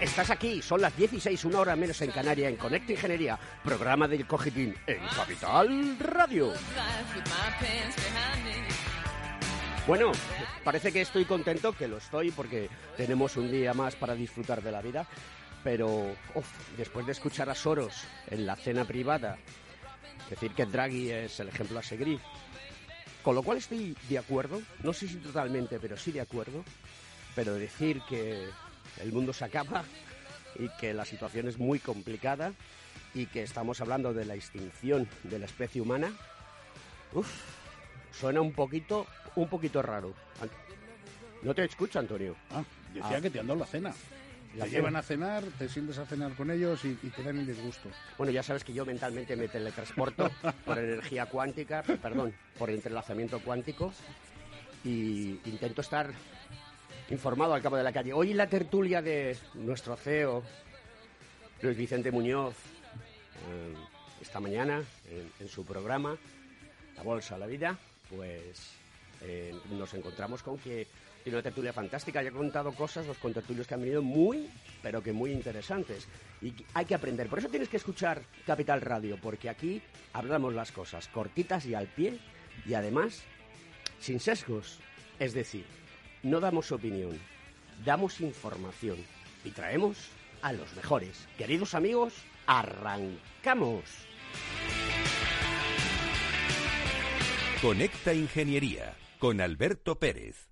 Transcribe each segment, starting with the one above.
Estás aquí, son las 16, una hora menos en Canarias, en Conecta Ingeniería, programa del Cogitín en Capital Radio. Bueno, parece que estoy contento, que lo estoy, porque tenemos un día más para disfrutar de la vida, pero uf, después de escuchar a Soros en la cena privada, decir que Draghi es el ejemplo a seguir, con lo cual estoy de acuerdo, no sé si totalmente, pero sí de acuerdo, pero decir que el mundo se acaba y que la situación es muy complicada y que estamos hablando de la extinción de la especie humana, uf, suena un poquito, un poquito raro. No te escucho, Antonio. Ah, decía Ah. que te han dado la cena. La te cena. llevan a cenar, te sientes a cenar con ellos y, y te dan el disgusto. Bueno, ya sabes que yo mentalmente me teletransporto por energía cuántica, perdón, por entrelazamiento cuántico y intento estar informado al cabo de la calle. Hoy la tertulia de nuestro CEO, Luis Vicente Muñoz, eh, esta mañana en, su programa La Bolsa, la Vida, pues eh, nos encontramos con que tiene una tertulia fantástica. Ya he contado cosas, los contertulios que han venido muy, pero que muy interesantes. Y hay que aprender. Por eso tienes que escuchar Capital Radio, porque aquí hablamos las cosas cortitas y al pie, y además sin sesgos. Es decir, no damos opinión, damos información y traemos a los mejores. Queridos amigos, arrancamos. Conecta Ingeniería con Alberto Pérez.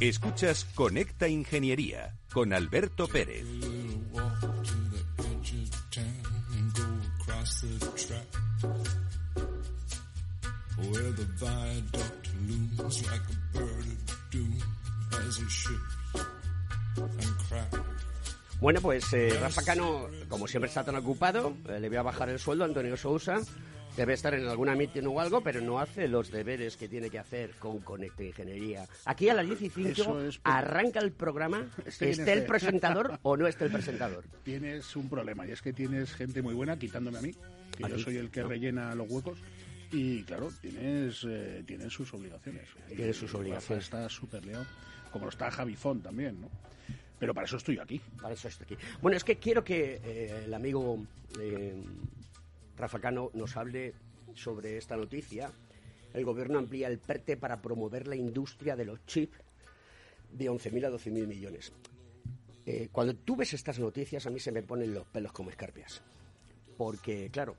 Escuchas Conecta Ingeniería con Alberto Pérez. Bueno, pues eh, Rafa Cano, como siempre está tan ocupado, eh, le voy a bajar el sueldo a Antonio Sousa. Debe estar en alguna meeting o algo, pero no hace los deberes que tiene que hacer con Conecta Ingeniería. Aquí a las 10 y 5 Eso es porque- arranca el programa, esté el presentador o no esté el presentador. Tienes un problema y es que tienes gente muy buena quitándome a mí, que ¿A yo soy el que No. rellena los huecos. Y claro, tienes, eh, tienes sus obligaciones. Tiene sus obligaciones. Está súper liado, como lo está Javi Font también, ¿no? Pero para eso estoy aquí. Para eso estoy aquí. Bueno, es que quiero que eh, el amigo eh, Rafa Cano nos hable sobre esta noticia. El gobierno amplía el PERTE para promover la industria de los chips de 11.000 a 12.000 millones. Eh, cuando tú ves estas noticias, a mí se me ponen los pelos como escarpias. Porque, claro,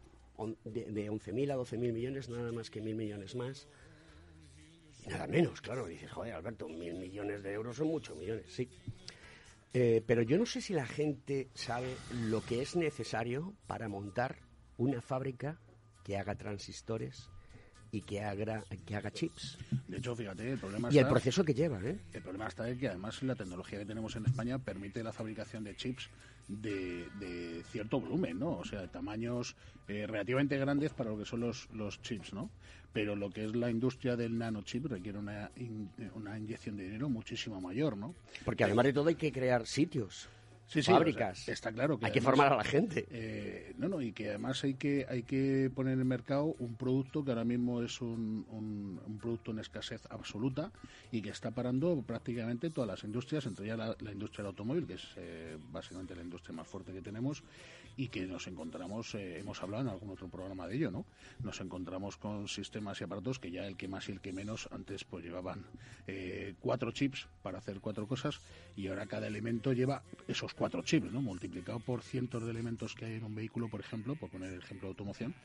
de, de 11.000 a 12.000 millones, nada más que 1.000 millones más. Nada menos, claro. Dices, joder, Alberto, mil millones de euros son muchos millones, sí. Eh, pero yo no sé si la gente sabe lo que es necesario para montar una fábrica que haga transistores y que haga, que haga chips. De hecho, fíjate, el problema Y el está- proceso que lleva, ¿eh? El problema está en que además la tecnología que tenemos en España permite la fabricación de chips de, de cierto volumen, ¿no? O sea, tamaños eh, relativamente grandes para lo que son los, los chips, ¿no? Pero lo que es la industria del nanochip requiere una, in- una inyección de dinero muchísimo mayor, ¿no? Porque además de todo hay que crear sitios, Sí, sí, fábricas. o sea, está claro que hay que formar a la gente. Eh, no, no, y que además hay que hay que poner en el mercado un producto que ahora mismo es un, un- un producto en escasez absoluta y que está parando prácticamente todas las industrias, entre ellas la, la industria del automóvil, que es eh, básicamente la industria más fuerte que tenemos y que nos encontramos, eh, hemos hablado en algún otro programa de ello, ¿no? Nos encontramos con sistemas y aparatos que ya el que más y el que menos antes pues llevaban eh, cuatro chips para hacer cuatro cosas y ahora cada elemento lleva esos cuatro chips, ¿no? Multiplicado por cientos de elementos que hay en un vehículo, por ejemplo, por poner el ejemplo de automoción.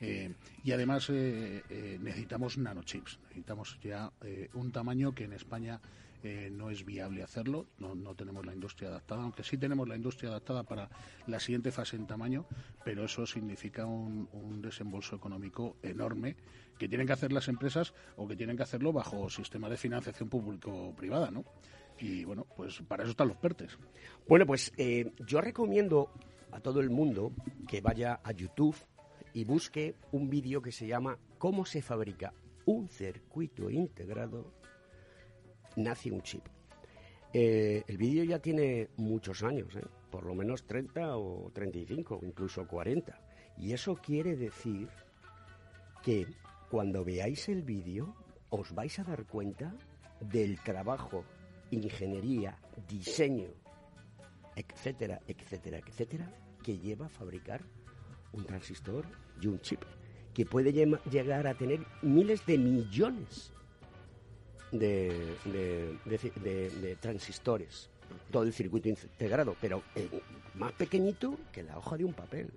Eh, y además necesitamos nanochips, necesitamos ya un tamaño que en España no es viable hacerlo, no, no tenemos la industria adaptada, aunque sí tenemos la industria adaptada para la siguiente fase en tamaño, pero eso significa un, un desembolso económico enorme que tienen que hacer las empresas o que tienen que hacerlo bajo sistema de financiación público-privada, ¿no? Y bueno, pues para eso están los PERTES. Bueno, pues eh, yo recomiendo a todo el mundo que vaya a YouTube y busque un vídeo que se llama ¿Cómo se fabrica un circuito integrado? Nace un chip. Eh, el vídeo ya tiene muchos años, ¿eh? por lo menos 30 o 35, incluso 40. Y eso quiere decir que cuando veáis el vídeo os vais a dar cuenta del trabajo, ingeniería, diseño, etcétera, etcétera, etcétera, que lleva a fabricar un transistor y un chip, que puede llegar a tener miles de millones de, de- transistores, todo el circuito integrado, pero eh, más pequeñito que la hoja de un papel.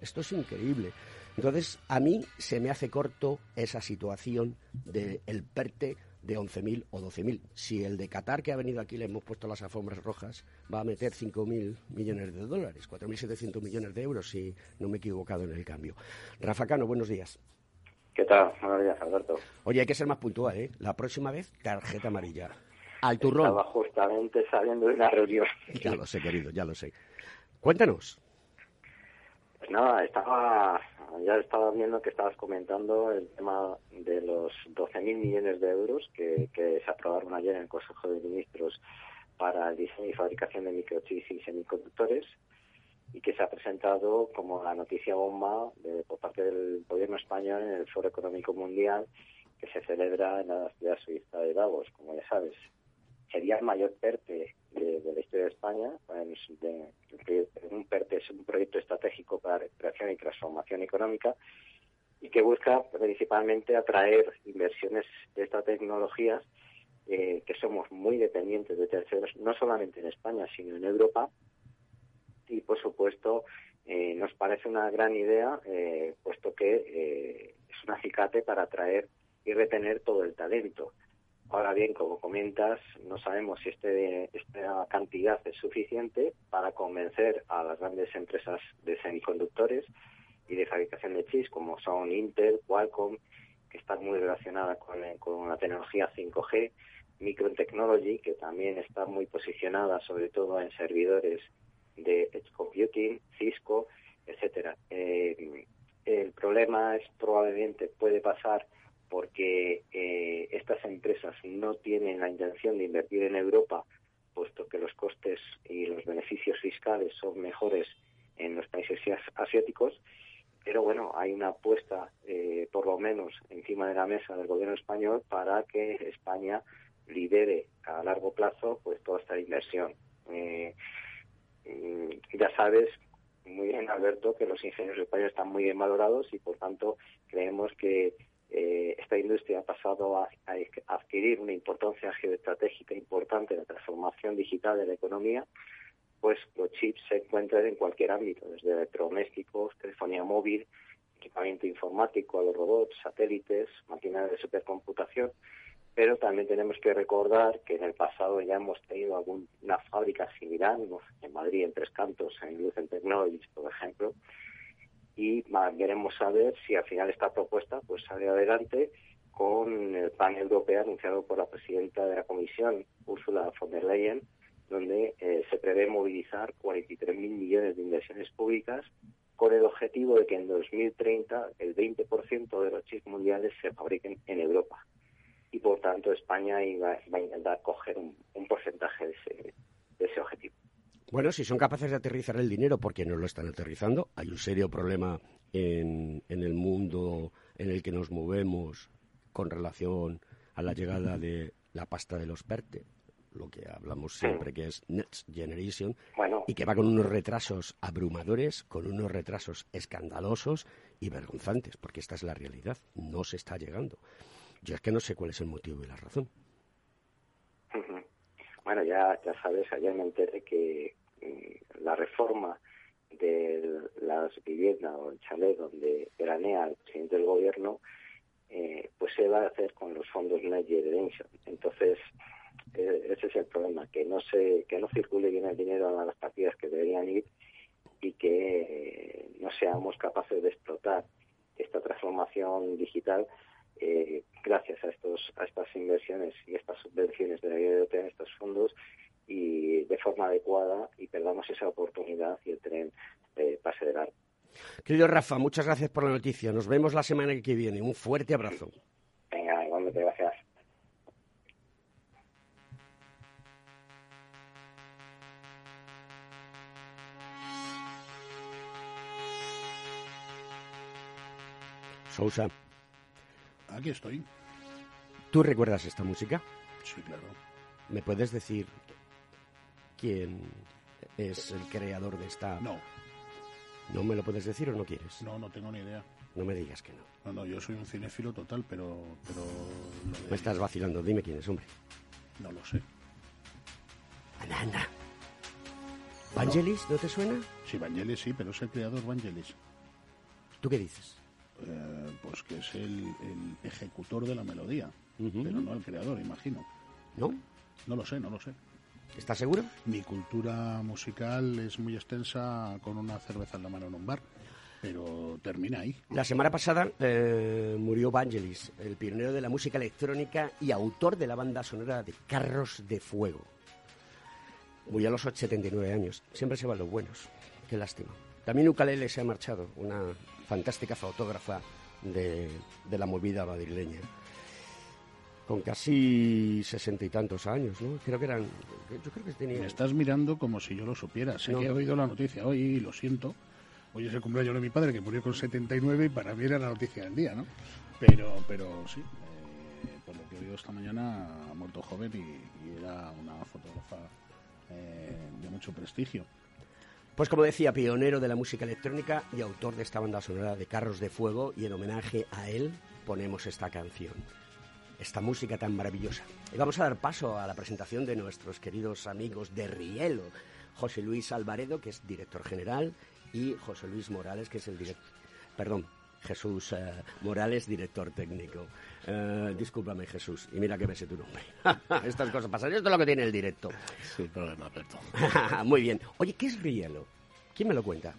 Esto es increíble. Entonces, a mí se me hace corto esa situación del PERTE de 11.000 o 12.000. Si el de Qatar, que ha venido aquí, le hemos puesto las alfombras rojas, va a meter 5.000 millones de dólares, 4.700 millones de euros, si no me he equivocado en el cambio. Rafa Cano, buenos días. ¿Qué tal? Buenos días, Alberto. Oye, hay que ser más puntual, ¿eh? La próxima vez, tarjeta amarilla. Al turrón. Estaba justamente saliendo de una reunión. Ya lo sé, querido, ya lo sé. Cuéntanos. Pues nada, estaba, ya estaba viendo que estabas comentando el tema de los 12.000 millones de euros que, que se aprobaron ayer en el Consejo de Ministros para el diseño y fabricación de microchips y semiconductores y que se ha presentado como la noticia bomba de- por parte del gobierno español en el Foro Económico Mundial que se celebra en la ciudad suiza de Davos, como ya sabes. Sería el mayor PERTE de, de la historia de España. de- un PERTE es un proyecto estratégico para la creación y transformación económica y que busca principalmente atraer inversiones de estas tecnologías eh, que somos muy dependientes de terceros, no solamente en España, sino en Europa. Y, por supuesto, eh, nos parece una gran idea, eh, puesto que eh, es un acicate para atraer y retener todo el talento. Ahora bien, como comentas, no sabemos si este, esta cantidad es suficiente para convencer a las grandes empresas de semiconductores y de fabricación de chips, como son Intel, Qualcomm, que están muy relacionadas con, eh, con la tecnología 5G, Micron Technology, que también está muy posicionada sobre todo en servidores de edge computing, Cisco, etcétera. Eh, el problema es probablemente puede pasar porque eh, estas empresas no tienen la intención de invertir en Europa, puesto que los costes y los beneficios fiscales son mejores en los países as- asiáticos. Pero bueno, hay una apuesta, eh, por lo menos, encima de la mesa del gobierno español para que España lidere a largo plazo pues toda esta inversión. Eh, ya sabes muy bien, Alberto, que los ingenieros españoles están muy bien valorados y, por tanto, creemos que eh, esta industria ha pasado a, a adquirir una importancia geoestratégica importante en la transformación digital de la economía, pues los chips se encuentran en cualquier ámbito, desde electrodomésticos, telefonía móvil, equipamiento informático, a los robots, satélites, máquinas de supercomputación. Pero también tenemos que recordar que en el pasado ya hemos tenido alguna fábrica similar, en Madrid, en Tres Cantos, en Lucent Technologies, por ejemplo, y queremos saber si al final esta propuesta pues sale adelante con el plan europeo anunciado por la presidenta de la Comisión, Ursula von der Leyen, donde eh, se prevé movilizar 43.000 millones de inversiones públicas con el objetivo de que en 2030 el 20% de los chips mundiales se fabriquen en Europa. Y por tanto España va a intentar coger un, porcentaje de ese, de ese objetivo. Bueno, si son capaces de aterrizar el dinero, porque no lo están aterrizando, hay un serio problema en, en el mundo en el que nos movemos con relación a la llegada de la pasta de los PERTE, lo que hablamos siempre que es Next Generation, y que va con unos retrasos abrumadores, con unos retrasos escandalosos y vergonzantes, porque esta es la realidad, no se está llegando. Yo es que no sé cuál es el motivo y la razón. Bueno, ya, ya sabes, ayer me enteré que mm, la reforma de las viviendas o el chalet donde veranea el presidente del gobierno, eh, pues se va a hacer con los fondos Next Generation. Entonces, eh, ese es el problema, que no se, que no circule bien el dinero a las partidas que deberían ir y que eh, no seamos capaces de explotar esta transformación digital eh, gracias a estos a estas inversiones y estas subvenciones de la Unión Europea en estos fondos y de forma adecuada y perdamos esa oportunidad y el tren pase de largo. Querido Rafa, muchas gracias por la noticia. Nos vemos la semana que viene. Un fuerte abrazo. Venga, igualmente, gracias. Sousa. Aquí estoy. ¿Tú recuerdas esta música? Sí, claro. ¿Me puedes decir quién es el creador de esta? No. ¿No me lo puedes decir o no quieres? No, no tengo ni idea. No me digas que no. No, no, yo soy un cinéfilo total, pero... pero Me estás vacilando. Dime quién es, hombre. No lo sé. Anda, anda. ¿Vangelis no te suena? Sí, Vangelis sí, pero es el creador Vangelis. ¿Tú qué dices? Eh, pues que es el, ejecutor de la melodía, pero no el creador, imagino. ¿No? No lo sé, no lo sé. ¿Estás seguro? Mi cultura musical es muy extensa con una cerveza en la mano en un bar, pero termina ahí. La semana pasada eh, murió Vangelis, el pionero de la música electrónica y autor de la banda sonora de Carros de Fuego. Murió a los 79 años. Siempre se van los buenos. Qué lástima. También Ukalele se ha marchado, una fantástica fotógrafa de, la movida madrileña. Con casi sesenta y tantos años, ¿no? Creo que eran. Yo creo que tenía. Me estás mirando como si yo lo supiera. Sé que he oído la noticia hoy y lo siento. Hoy es el cumpleaños de mi padre que murió con 79 y para mí era la noticia del día, ¿no? Pero, pero sí, eh, por lo que he oído esta mañana ha muerto joven y, era una fotógrafa eh, de mucho prestigio. Pues como decía, pionero de la música electrónica y autor de esta banda sonora de Carros de Fuego y en homenaje a él ponemos esta canción, esta música tan maravillosa. Y vamos a dar paso a la presentación de nuestros queridos amigos de Rielo, José Luis Alvaredo, que es director general, y José Luis Morales, que es el director... Perdón, Jesús eh, Morales, director técnico. Eh, discúlpame, Jesús, y mira que me sé tu nombre. Estas cosas pasan. Esto es lo que tiene el directo. Sí, problema, Alberto. Muy bien. Oye, ¿qué es Rielo? ¿Quién me lo cuenta?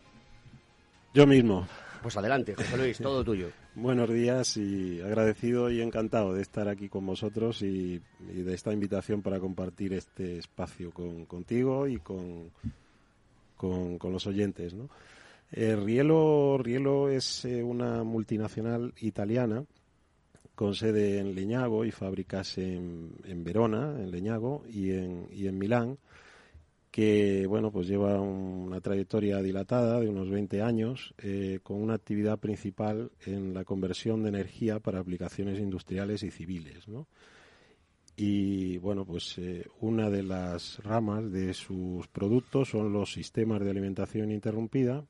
Yo mismo. Pues adelante, José Luis, todo tuyo. Buenos días y agradecido y encantado de estar aquí con vosotros y, de esta invitación para compartir este espacio con, contigo y con, con, con los oyentes. ¿no? Eh, Rielo, Rielo es eh, una multinacional italiana con sede en Leñago y fábricas en, en Verona, en Leñago y en, y en Milán, que bueno pues lleva una trayectoria dilatada de unos 20 años eh, con una actividad principal en la conversión de energía para aplicaciones industriales y civiles, ¿no? Y bueno, pues una de las ramas de sus productos son los sistemas de alimentación interrumpida,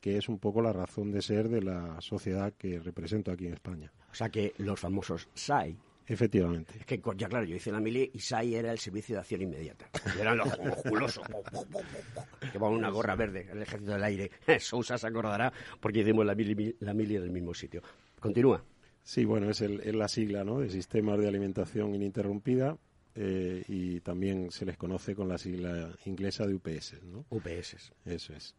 que es un poco la razón de ser de la sociedad que represento aquí en España. O sea que los famosos SAI. Efectivamente. Es que, ya claro, yo hice la mili y SAI era el servicio de acción inmediata. eran los musculosos. que van una gorra verde, el ejército del aire. Sousa se acordará porque hicimos la mili, la mili en el mismo sitio. Continúa. Sí, bueno, es, el, es la sigla ¿no? de Sistemas de Alimentación Ininterrumpida eh, y también se les conoce con la sigla inglesa de UPS. ¿no? UPS. Eso es.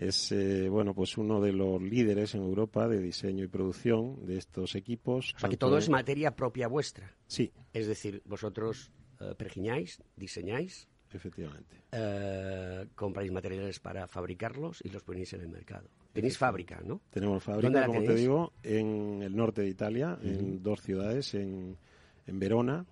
Es eh, bueno, pues uno de los líderes en Europa de diseño y producción de estos equipos. O sea, que todo es materia propia vuestra. Sí, Es decir, vosotros eh, pergiñáis, diseñáis, efectivamente. eh, compráis materiales para fabricarlos y los ponéis en el mercado. Tenéis fábrica, ¿no? Tenemos ¿Dónde fábrica, como te digo, en el norte de Italia, en dos ciudades, en, en Verona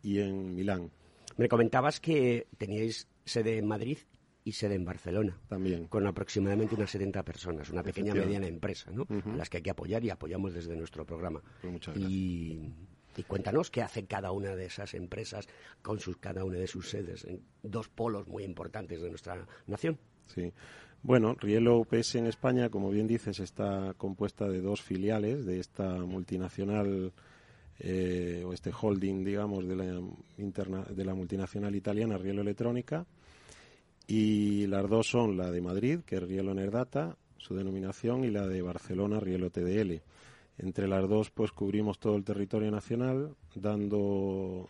y en Milán Me comentabas que teníais sede en Madrid y sede en Barcelona, también. con aproximadamente unas 70 personas, una pequeña mediana empresa, ¿no? A las que hay que apoyar y apoyamos desde nuestro programa. Pues muchas y, y cuéntanos qué hace cada una de esas empresas con sus, cada una de sus sedes en dos polos muy importantes de nuestra nación. Sí. Bueno, Rielo UPS en España, como bien dices, está compuesta de dos filiales de esta multinacional eh, o este holding, digamos, de la, interna- de la multinacional italiana Rielo Electrónica. Y las dos son la de Madrid, que es Rielo Nerdata, su denominación, y la de Barcelona, Rielo TDL. Entre las dos, pues cubrimos todo el territorio nacional, dando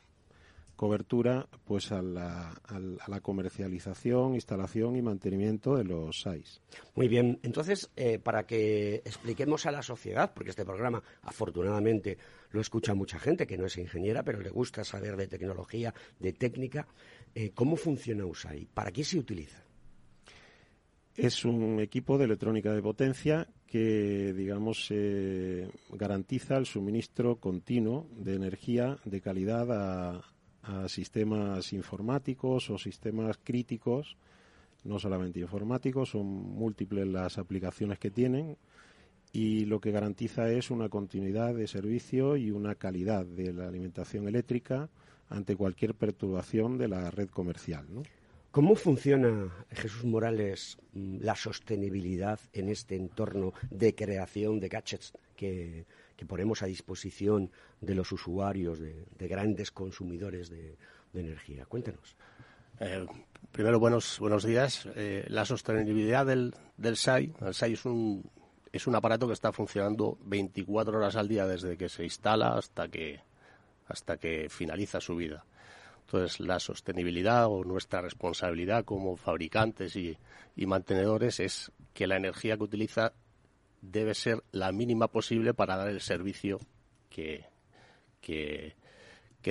cobertura pues a la, a la comercialización, instalación y mantenimiento de los SAIS. Muy bien, entonces, eh, para que expliquemos a la sociedad, porque este programa afortunadamente lo escucha mucha gente que no es ingeniera, pero le gusta saber de tecnología, de técnica, eh, ¿cómo funciona USAI? ¿Para qué se utiliza? Es un equipo de electrónica de potencia que, digamos, eh, garantiza el suministro continuo de energía de calidad a, a sistemas informáticos o sistemas críticos, no solamente informáticos, son múltiples las aplicaciones que tienen y lo que garantiza es una continuidad de servicio y una calidad de la alimentación eléctrica ante cualquier perturbación de la red comercial. ¿Cómo funciona, Jesús Morales, la sostenibilidad en este entorno de creación de gadgets que, que ponemos a disposición de los usuarios, de, de grandes consumidores de, de energía? Cuéntanos. Eh, primero, buenos, buenos días. Eh, la sostenibilidad del, del SAI. El SAI es un, es un aparato que está funcionando 24 horas al día desde que se instala hasta que, hasta que finaliza su vida. Entonces, la sostenibilidad o nuestra responsabilidad como fabricantes y, y mantenedores es que la energía que utiliza debe ser la mínima posible para dar el servicio que, que,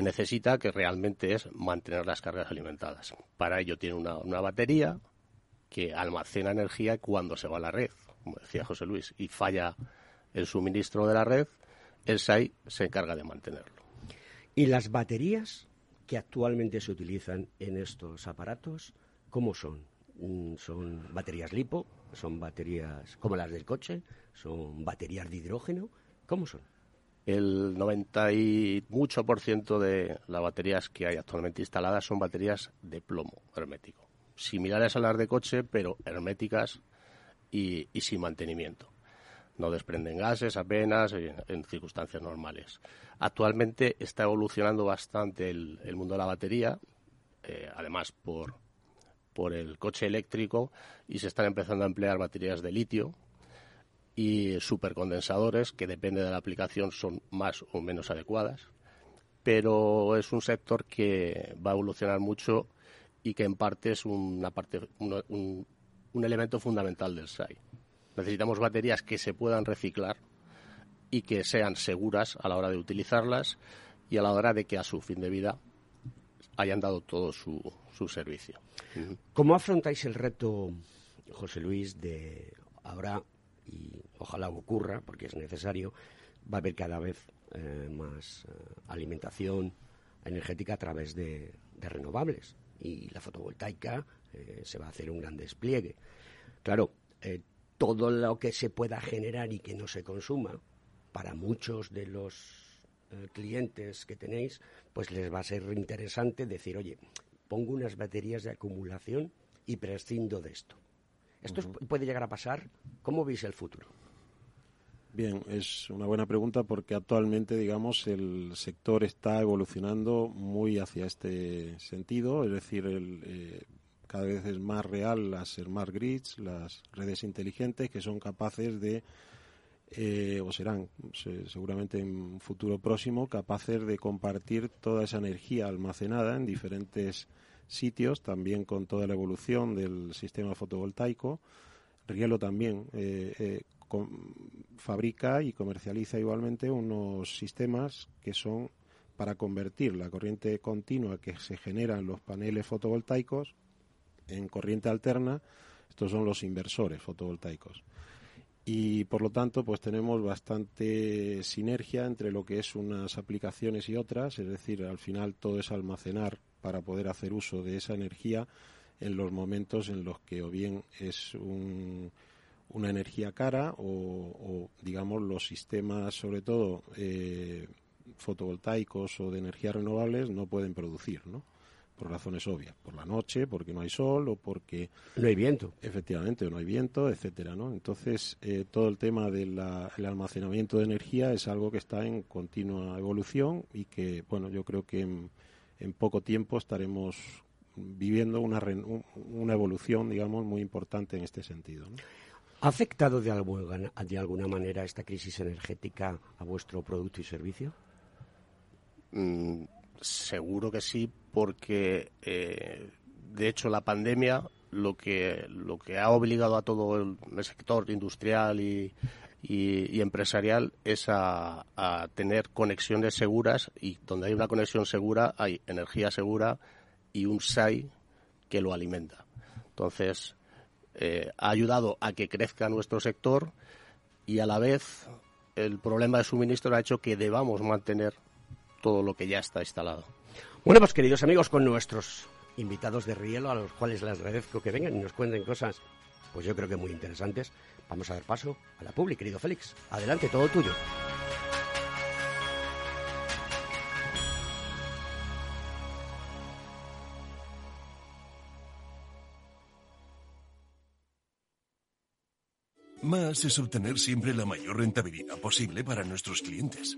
necesita, que realmente es mantener las cargas alimentadas. Para ello tiene una, una batería que almacena energía cuando se va a la red, como decía José Luis, y falla el suministro de la red, el SAI se encarga de mantenerlo. ¿Y las baterías que actualmente se utilizan en estos aparatos, cómo son? Mm, ¿Son baterías lipo? ¿Son baterías como las del coche? ¿Son baterías de hidrógeno? ¿Cómo son? El 90 y mucho por ciento de las baterías que hay actualmente instaladas son baterías de plomo hermético, similares a las de coche, pero herméticas y, y sin mantenimiento. No desprenden gases apenas en, en circunstancias normales. Actualmente está evolucionando bastante el, el mundo de la batería, eh, además por, por el coche eléctrico, y se están empezando a emplear baterías de litio, y supercondensadores que depende de la aplicación son más o menos adecuadas. Pero es un sector que va a evolucionar mucho y que en parte es una parte un, un- elemento fundamental del SAI. Necesitamos baterías que se puedan reciclar y que sean seguras a la hora de utilizarlas y a la hora de que a su fin de vida hayan dado todo su, su servicio. ¿Cómo afrontáis el reto, José Luis, de ahora, y ojalá ocurra, porque es necesario, va a haber cada vez eh, más eh, alimentación energética a través de, de renovables? Y la fotovoltaica eh, se va a hacer un gran despliegue. Claro, todo lo que se pueda generar y que no se consuma, para muchos de los clientes que tenéis, pues les va a ser interesante decir, oye, pongo unas baterías de acumulación y prescindo de esto. ¿Esto es- puede llegar a pasar? ¿Cómo veis el futuro? Bien, es una buena pregunta porque actualmente, digamos, el sector está evolucionando muy hacia este sentido, es decir, el, eh, cada vez es más real las smart grids, las redes inteligentes que son capaces de eh, o serán se- seguramente en un futuro próximo capaces de compartir toda esa energía almacenada en diferentes sitios, también con toda la evolución del sistema fotovoltaico. Rielo también eh, eh, fabrica y comercializa igualmente unos sistemas que son para convertir la corriente continua que se genera en los paneles fotovoltaicos en corriente alterna. Estos son los inversores fotovoltaicos y por lo tanto pues tenemos bastante sinergia entre lo que es unas aplicaciones y otras, es decir, al final todo es almacenar para poder hacer uso de esa energía en los momentos en los que o bien es un- una energía cara o, digamos los sistemas sobre todo eh, fotovoltaicos o de energías renovables no pueden producir, ¿no? Por razones obvias, por la noche, porque no hay sol o porque No hay viento. Efectivamente, no hay viento, etcétera, ¿no? Entonces, eh, todo el tema del almacenamiento de energía es algo que está en continua evolución y que, bueno, yo creo que en, en poco tiempo estaremos viviendo una, una evolución, digamos, muy importante en este sentido. ¿no? ¿Ha afectado de alguna, de alguna manera esta crisis energética a vuestro producto y servicio? Mm, seguro que sí, porque eh, de hecho la pandemia lo que lo que ha obligado a todo el, sector industrial y, empresarial es a, a tener conexiones seguras y donde hay una conexión segura hay energía segura y un SAI que lo alimenta. Entonces eh, ha ayudado a que crezca nuestro sector y a la vez el problema de suministro ha hecho que debamos mantener todo lo que ya está instalado. Bueno, pues queridos amigos, con nuestros invitados de Rielo, a los cuales les agradezco que vengan y nos cuenten cosas, pues yo creo que muy interesantes, vamos a dar paso a la publi, querido Félix. Adelante, todo tuyo. Más es obtener siempre la mayor rentabilidad posible para nuestros clientes.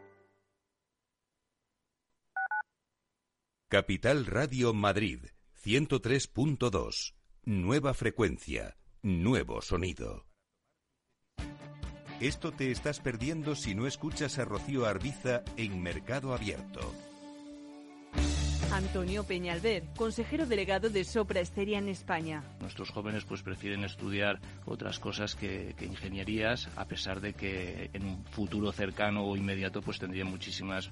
Capital Radio Madrid 103.2. Nueva frecuencia, nuevo sonido. Esto te estás perdiendo si no escuchas a Rocío Arbiza en Mercado Abierto. Antonio Peñalver, consejero delegado de Sopra Steria en España. Nuestros jóvenes pues prefieren estudiar otras cosas que, que ingenierías, a pesar de que en un futuro cercano o inmediato pues tendrían muchísimas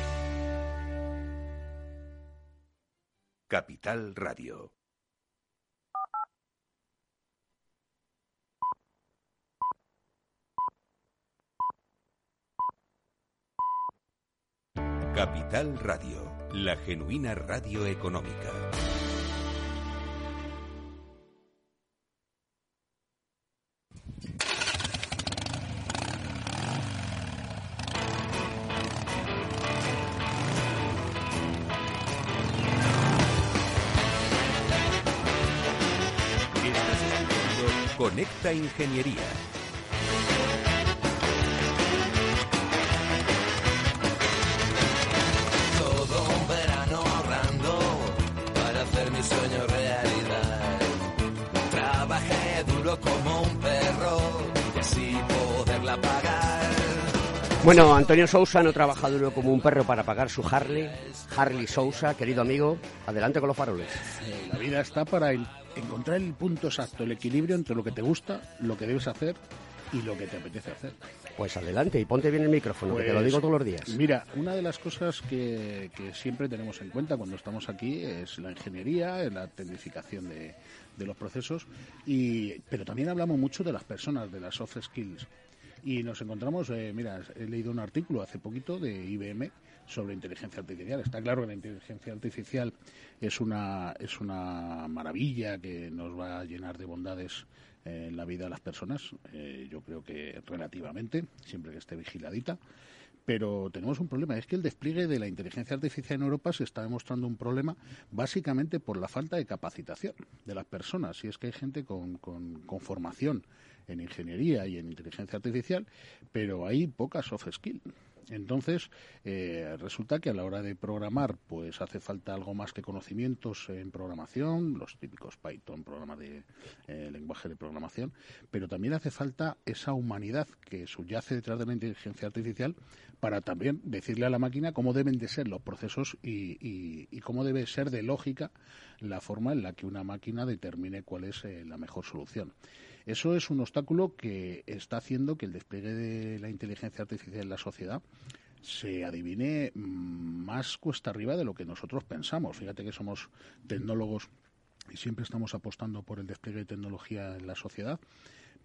Capital Radio. Capital Radio, la genuina radio económica. Conecta Ingeniería. Bueno, Antonio Sousa no trabaja duro como un perro para pagar su Harley. Harley Sousa, querido amigo, adelante con los faroles. Eh, La vida está para el- encontrar el punto exacto, el equilibrio entre lo que te gusta, lo que debes hacer y lo que te apetece hacer. Pues adelante y ponte bien el micrófono, que te lo Pues, digo todos los días. Mira, una de las cosas que, que siempre tenemos en cuenta cuando estamos aquí es la ingeniería, la tecnificación de, de los procesos, y, pero también hablamos mucho de las personas, de las soft skills. Y nos encontramos, eh, mira, he leído un artículo hace poquito de IBM sobre inteligencia artificial. Está claro que la inteligencia artificial es una, es una maravilla que nos va a llenar de bondades eh, en la vida de las personas. Eh, yo creo que relativamente, siempre que esté vigiladita. Pero tenemos un problema, es que el despliegue de la inteligencia artificial en Europa se está demostrando un problema básicamente por la falta de capacitación de las personas. Y es que hay gente con, con, con formación en ingeniería y en inteligencia artificial, pero hay poca soft skill. Entonces, eh, resulta que a la hora de programar, pues hace falta algo más que conocimientos en programación, los típicos Python, programas de eh, lenguaje de programación, pero también hace falta esa humanidad que subyace detrás de la inteligencia artificial para también decirle a la máquina cómo deben de ser los procesos y, y- y cómo debe ser de lógica la forma en la que una máquina determine cuál es eh, la mejor solución. Eso es un obstáculo que está haciendo que el despliegue de la inteligencia artificial en la sociedad se adivine mm, más cuesta arriba de lo que nosotros pensamos. Fíjate que somos tecnólogos y siempre estamos apostando por el despliegue de tecnología en la sociedad,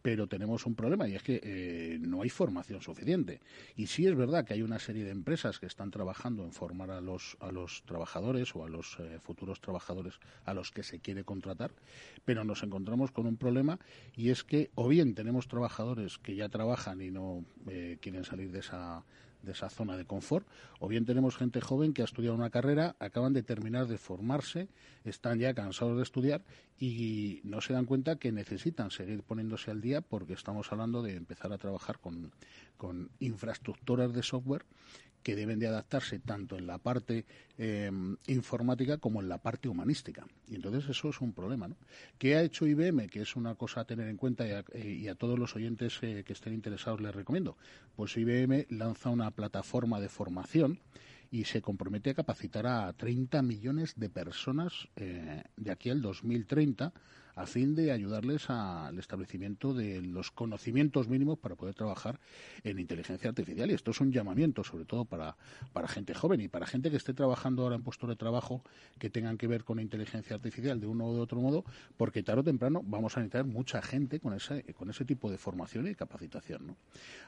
pero tenemos un problema y es que eh, no hay formación suficiente. Y sí es verdad que hay una serie de empresas que están trabajando en formar a los, a los trabajadores o a los eh, futuros trabajadores a los que se quiere contratar, pero nos encontramos con un problema y es que o bien tenemos trabajadores que ya trabajan y no eh, quieren salir de esa de esa zona de confort, o bien tenemos gente joven que ha estudiado una carrera, acaban de terminar de formarse, están ya cansados de estudiar y no se dan cuenta que necesitan seguir poniéndose al día porque estamos hablando de empezar a trabajar con, con infraestructuras de software que deben de adaptarse tanto en la parte eh, informática como en la parte humanística. Y entonces eso es un problema. ¿no? ¿Qué ha hecho IBM? Que es una cosa a tener en cuenta y a, eh, todos los oyentes eh, que estén interesados les recomiendo. Pues IBM lanza una plataforma de formación y se compromete a capacitar a 30 millones de personas de aquí al 2030 a fin de ayudarles al establecimiento de los conocimientos mínimos para poder trabajar en inteligencia artificial. Y esto es un llamamiento, sobre todo para, para gente joven y para gente que esté trabajando ahora en puestos de trabajo que tengan que ver con inteligencia artificial de uno u de otro modo, porque tarde o temprano vamos a necesitar mucha gente con ese, con ese tipo de formación y capacitación. ¿no?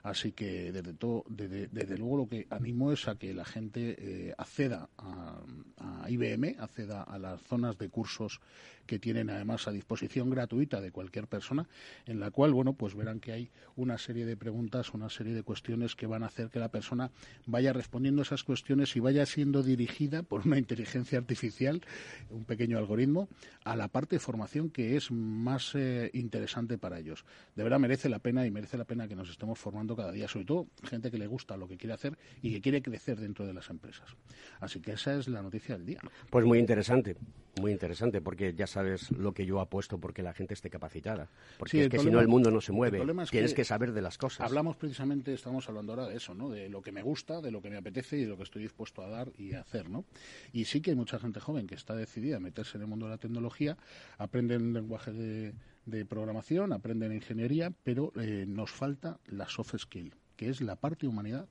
Así que, desde, todo, desde, desde luego, lo que animo es a que la gente eh, acceda a, a IBM, acceda a las zonas de cursos que tienen además a disposición gratuita de cualquier persona, en la cual, bueno, pues verán que hay una serie de preguntas, una serie de cuestiones que van a hacer que la persona vaya respondiendo esas cuestiones y vaya siendo dirigida por una inteligencia artificial, un pequeño algoritmo, a la parte de formación que es más eh, interesante para ellos. De verdad merece la pena y merece la pena que nos estemos formando cada día, sobre todo gente que le gusta lo que quiere hacer y que quiere crecer dentro de las empresas. Así que esa es la noticia del día. Pues muy interesante, muy interesante, porque ya sabes lo que yo apuesto porque la gente esté capacitada. Porque Sí, es el que si no el mundo no se el mueve, es tienes que que saber de las cosas. Hablamos precisamente, estamos hablando ahora de eso, ¿no? De lo que me gusta, de lo que me apetece y de lo que estoy dispuesto a dar y a hacer, ¿no? Y sí que hay mucha gente joven que está decidida a meterse en el mundo de la tecnología, aprenden lenguaje de, de programación, aprenden ingeniería, pero eh, nos falta la soft skill, que es la parte humanidad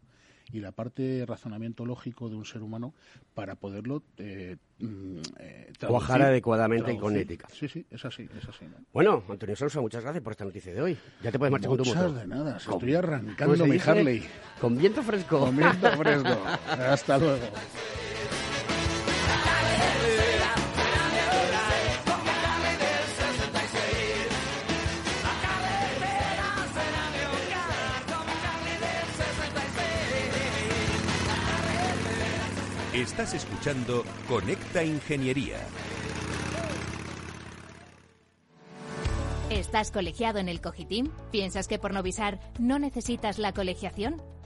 y la parte de razonamiento lógico de un ser humano para poderlo eh, mm, eh, Cuajar adecuadamente y con ética. Sí, sí, es así, es así. ¿no? Bueno, Antonio Sousa, muchas gracias por esta noticia de hoy. Ya te puedes marchar con tu Muchas moto. de nada, estoy arrancando ¿cómo se mi? Harley. Con viento fresco. Con viento fresco. Hasta luego. Estás escuchando Conecta Ingeniería. ¿Estás colegiado en el Cogitim? ¿Piensas que por no visar no necesitas la colegiación?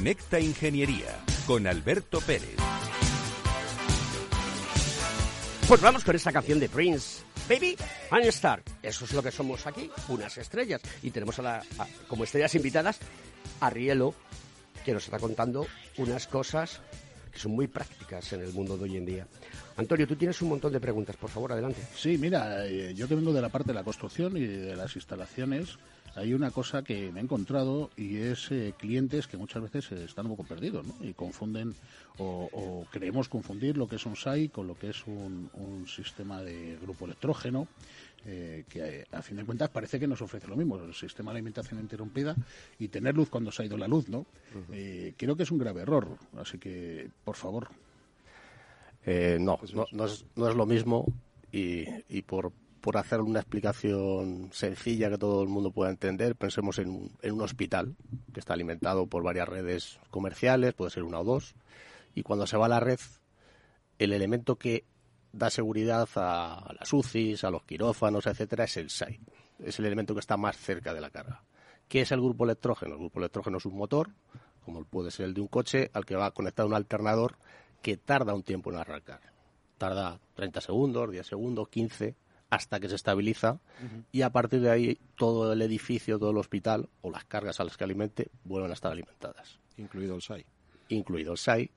Conecta Ingeniería con Alberto Pérez. Pues vamos con esta canción de Prince. Baby and Star. Eso es lo que somos aquí, unas estrellas. Y tenemos a la, a- como estrellas invitadas a Rielo, que nos está contando unas cosas que son muy prácticas en el mundo de hoy en día. Antonio, tú tienes un montón de preguntas, por favor, adelante. Sí, mira, eh, yo que vengo de la parte de la construcción y de las instalaciones, hay una cosa que me he encontrado y es eh, clientes que muchas veces eh, están un poco perdidos ¿no? y confunden o, o creemos confundir lo que es un SAI con lo que es un, un sistema de grupo electrógeno. eh, que a fin de cuentas parece que nos ofrece lo mismo, el sistema de alimentación interrumpida y tener luz cuando se ha ido la luz, ¿no? Eh, creo que es un grave error, así que, por favor, no, no, no es, no es lo mismo y, y por, por hacer una explicación sencilla que todo el mundo pueda entender, pensemos en un, hospital que está alimentado por varias redes comerciales, puede ser una o dos, y cuando se va a la red, el elemento que da seguridad a las UCIs, a los quirófanos, etcétera, es el SAI. Es el elemento que está más cerca de la carga. ¿Qué es el grupo electrógeno? El grupo electrógeno es un motor, como puede ser el de un coche, al que va conectado un alternador que tarda un tiempo en arrancar. Tarda 30 segundos, 10 segundos, 15, hasta que se estabiliza y a partir de ahí todo el edificio, todo el hospital o las cargas a las que alimente vuelven a estar alimentadas. Incluido el SAI. Incluido el SAI,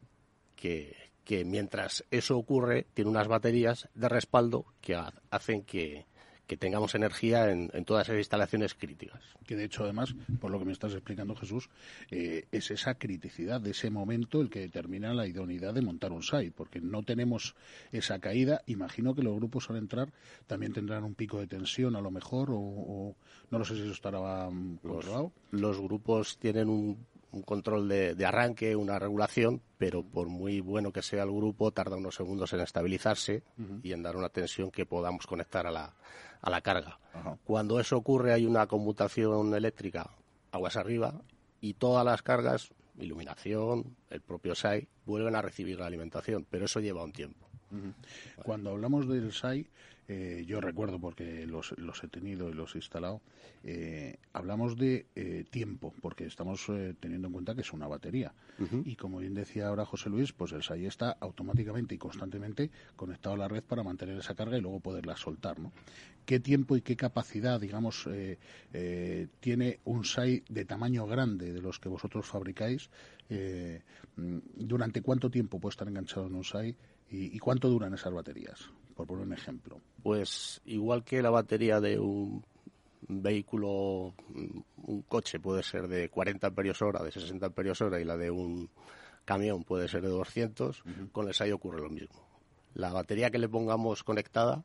que, que mientras eso ocurre tiene unas baterías de respaldo que ha- hacen que, que tengamos energía en, en todas esas instalaciones críticas. que de hecho además, por lo que me estás explicando Jesús, eh, es esa criticidad de ese momento el que determina la idoneidad de montar un site, porque no tenemos esa caída. Imagino que los grupos al entrar también tendrán un pico de tensión a lo mejor, o, o- no lo sé si eso estará mm, controlado. Los grupos tienen un, un control de, de arranque, una regulación, pero por muy bueno que sea el grupo, tarda unos segundos en estabilizarse y en dar una tensión que podamos conectar a la, a la carga. Cuando eso ocurre hay una conmutación eléctrica aguas arriba y todas las cargas, iluminación, el propio SAI, vuelven a recibir la alimentación, pero eso lleva un tiempo. Cuando hablamos del SAI, eh, yo recuerdo porque los, los he tenido y los he instalado, eh, hablamos de eh, tiempo, porque estamos eh, teniendo en cuenta que es una batería. Y como bien decía ahora José Luis, pues el SAI está automáticamente y constantemente conectado a la red para mantener esa carga y luego poderla soltar. ¿no? ¿Qué tiempo y qué capacidad, digamos, tiene un SAI de tamaño grande de los que vosotros fabricáis? Eh, mm, ¿Durante cuánto tiempo puede estar enganchado en un SAI? ¿Y, cuánto duran esas baterías? Por poner un ejemplo. Pues igual que la batería de un vehículo, un coche puede ser de 40 amperios hora, de 60 amperios hora y la de un camión puede ser de 200, con el SAI ocurre lo mismo. La batería que le pongamos conectada,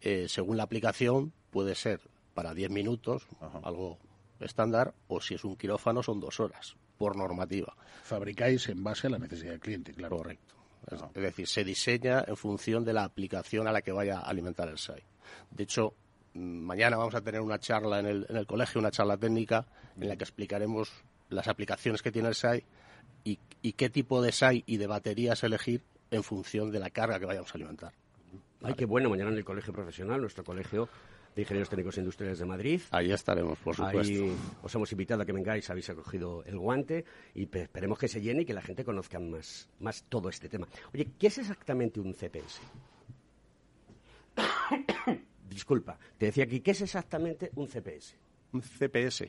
eh, según la aplicación, puede ser para 10 minutos, algo estándar, o si es un quirófano son dos horas, por normativa. Fabricáis en base a la necesidad del cliente, claro. Correcto. Es, es decir, se diseña en función de la aplicación a la que vaya a alimentar el SAI. De hecho, mm, mañana vamos a tener una charla en el, en el colegio, una charla técnica, en la que explicaremos las aplicaciones que tiene el SAI y, y qué tipo de SAI y de baterías elegir en función de la carga que vayamos a alimentar. Ay, qué bueno, mañana en el Colegio Profesional, nuestro colegio de Ingenieros Técnicos Industriales de Madrid. Ahí estaremos, por supuesto. Ahí os hemos invitado a que vengáis, habéis acogido el guante y pe- esperemos que se llene y que la gente conozca más, más todo este tema. Oye, ¿qué es exactamente un CPS? Disculpa, te decía aquí, ¿qué es exactamente un CPS? Un CPS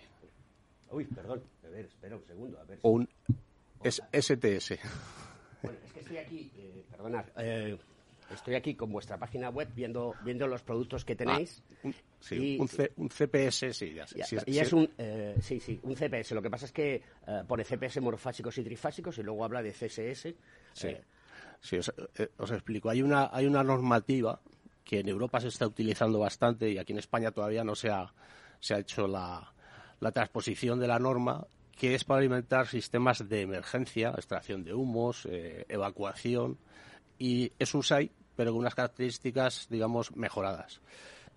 Uy, perdón, a ver, espera un segundo, a ver. o un es STS. Bueno, es que estoy aquí, eh, perdonad, eh, estoy aquí con vuestra página web viendo, viendo los productos que tenéis. Ah, un- sí, y- un, C- un CPS, sí, ya sé. Y, Sí, y sí. es un, eh, sí, sí, un CPS. Lo que pasa es que eh, pone CPS monofásicos y trifásicos y luego habla de CSS. Sí, Eh, sí os, os explico. Hay una, hay una normativa que en Europa se está utilizando bastante y aquí en España todavía no se ha, se ha hecho la, la transposición de la norma, que es para alimentar sistemas de emergencia, extracción de humos, eh, evacuación, y es un SAI, pero con unas características, digamos, mejoradas.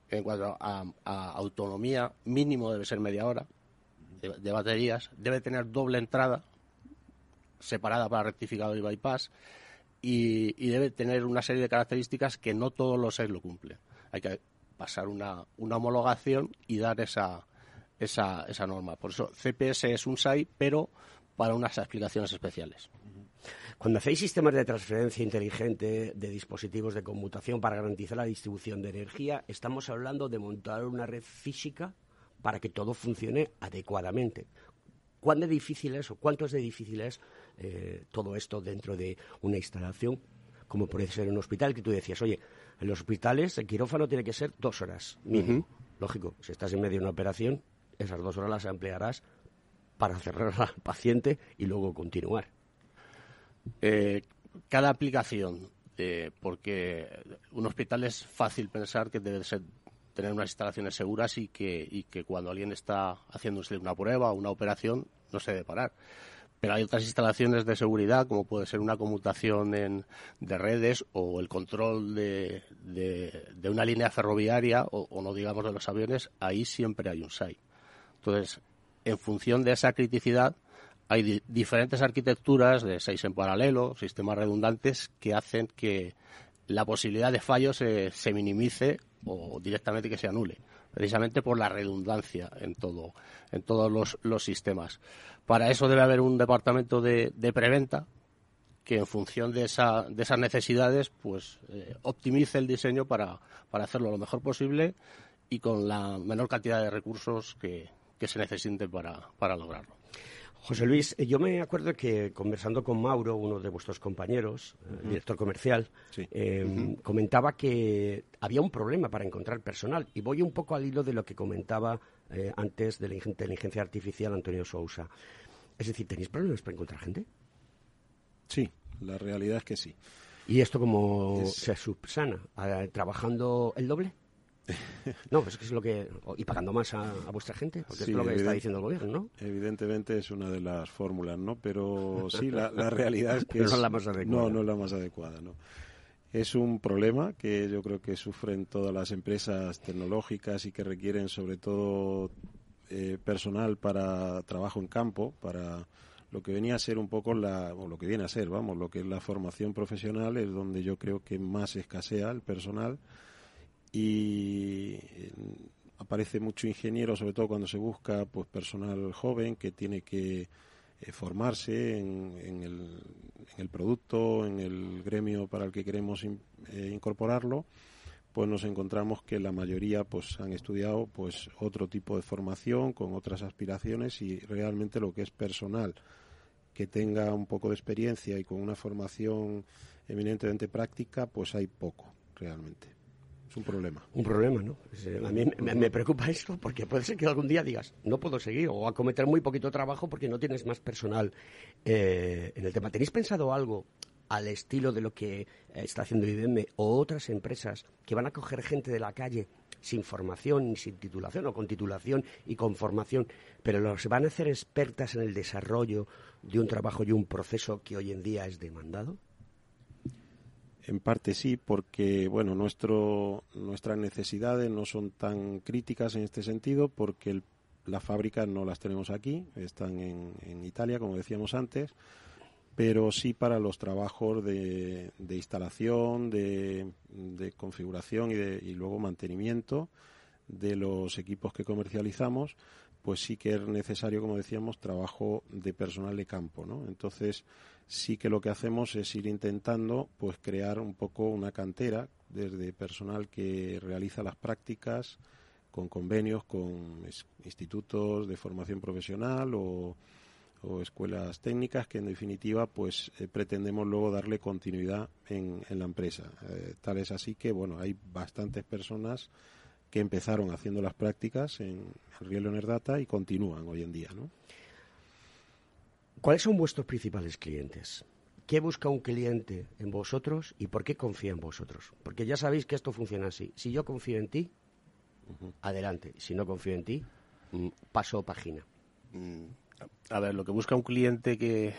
En cuanto a, autonomía, mínimo debe ser media hora de, baterías, debe tener doble entrada, separada para rectificador y bypass y, debe tener una serie de características que no todos los SAIs lo cumplen. Hay que pasar una, una homologación y dar esa, esa, esa norma. Por eso CPS es un SAI, pero para unas aplicaciones especiales. Cuando hacéis sistemas de transferencia inteligente de dispositivos de conmutación para garantizar la distribución de energía, estamos hablando de montar una red física para que todo funcione adecuadamente. ¿Cuán de difícil es o cuánto es de difícil es eh, todo esto dentro de una instalación, como puede ser un hospital, que tú decías, oye, en los hospitales el quirófano tiene que ser dos horas mínimo. Lógico, si estás en medio de una operación, esas dos horas las emplearás para cerrar al paciente y luego continuar. Eh, cada aplicación, eh, porque un hospital es fácil pensar que debe ser, tener unas instalaciones seguras y que, y que cuando alguien está haciéndose una prueba o una operación no se debe parar. Pero hay otras instalaciones de seguridad, como puede ser una conmutación en- de redes o el control de, de- de una línea ferroviaria o, o no digamos de los aviones, ahí siempre hay un SAI. Entonces, en función de esa criticidad, hay di- diferentes arquitecturas de seis en paralelo, sistemas redundantes, que hacen que la posibilidad de fallo se, minimice o directamente que se anule, precisamente por la redundancia en todo, en todos los, sistemas. Para eso debe haber un departamento de, preventa que en función de, esa, de esas necesidades pues eh, optimice el diseño para, hacerlo lo mejor posible y con la menor cantidad de recursos que, se necesiten para lograrlo. José Luis, eh, yo me acuerdo que conversando con Mauro, uno de vuestros compañeros, eh, director comercial, eh, Ujú. comentaba que había un problema para encontrar personal. Y voy un poco al hilo de lo que comentaba eh, antes de la inteligencia artificial Antonio Sousa. Es decir, ¿tenéis problemas para encontrar gente? Sí, la realidad es que sí. ¿Y esto cómo Es- se subsana? ¿Ah, ¿Trabajando el doble? No, pues es lo que... Y pagando más a, a vuestra gente, porque Sí, es lo que está diciendo el gobierno, ¿no? Evidentemente es una de las fórmulas, ¿no? Pero sí, la, la realidad es que Pero no es la más adecuada. No, no es la más adecuada, ¿no. Es un problema que yo creo que sufren todas las empresas tecnológicas y que requieren sobre todo eh, personal para trabajo en campo, para lo que venía a ser un poco la, o lo que viene a ser, vamos, lo que es la formación profesional es donde yo creo que más escasea el personal y eh, aparece mucho ingeniero, sobre todo cuando se busca pues personal joven que tiene que eh, formarse en, el, producto, en el gremio para el que queremos eh, incorporarlo, pues nos encontramos que la mayoría pues han estudiado pues otro tipo de formación con otras aspiraciones y realmente lo que es personal que tenga un poco de experiencia y con una formación eminentemente práctica, pues hay poco realmente. Un problema. Un problema, ¿no? Eh, A mí me, preocupa esto porque puede ser que algún día digas, no puedo seguir o acometer muy poquito trabajo porque no tienes más personal eh, en el tema. ¿Tenéis pensado algo al estilo de lo que eh, está haciendo IBM o otras empresas que van a coger gente de la calle sin formación sin titulación o con titulación y con formación, pero los van a hacer expertas en el desarrollo de un trabajo y un proceso que hoy en día es demandado? En parte sí, porque bueno, nuestro, nuestras necesidades no son tan críticas en este sentido, porque el- las fábricas no las tenemos aquí, están en, en Italia, como decíamos antes, pero sí para los trabajos de, de instalación, de, configuración y, de, y luego mantenimiento de los equipos que comercializamos, pues sí que es necesario, como decíamos, trabajo de personal de campo, ¿no? Entonces, sí que lo que hacemos es ir intentando, pues, crear un poco una cantera desde personal que realiza las prácticas con convenios con institutos de formación profesional o, escuelas técnicas que en definitiva pues eh, pretendemos luego darle continuidad en, la empresa. Eh, tal es así que bueno, hay bastantes personas que empezaron haciendo las prácticas en, en Real Data y continúan hoy en día, ¿no? ¿Cuáles son vuestros principales clientes? ¿Qué busca un cliente en vosotros y por qué confía en vosotros? Porque ya sabéis que esto funciona así. Si yo confío en ti, adelante. Si no confío en ti, mm, paso página. Mm, a ver, lo que busca un cliente que,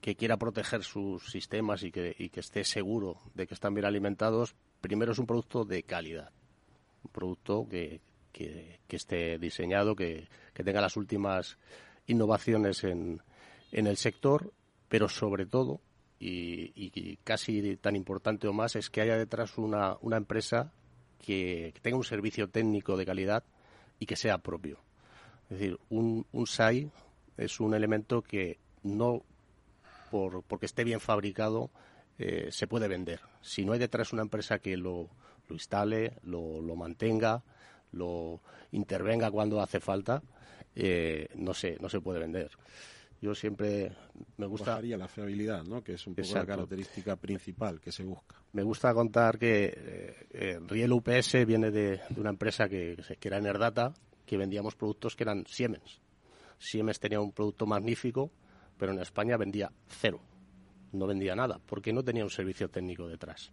quiera proteger sus sistemas y que, y que esté seguro de que están bien alimentados, primero es un producto de calidad. Un producto que, que, esté diseñado, que, tenga las últimas innovaciones en, en el sector, pero sobre todo, y, casi tan importante o más, es que haya detrás una, una empresa que, tenga un servicio técnico de calidad y que sea propio. Es decir, un, un SAI es un elemento que no por, porque esté bien fabricado eh, se puede vender. Si no hay detrás una empresa que lo, lo instale, lo, lo mantenga, lo intervenga cuando hace falta, eh, no, se, no se puede vender. Yo siempre me gusta... la fiabilidad, ¿no? Que es un poco la característica principal que se busca. Me gusta contar que eh, eh, Riel UPS viene de, una empresa que, que era Nerdata, que vendíamos productos que eran Siemens. Siemens tenía un producto magnífico, pero en España vendía cero. No vendía nada, porque no tenía un servicio técnico detrás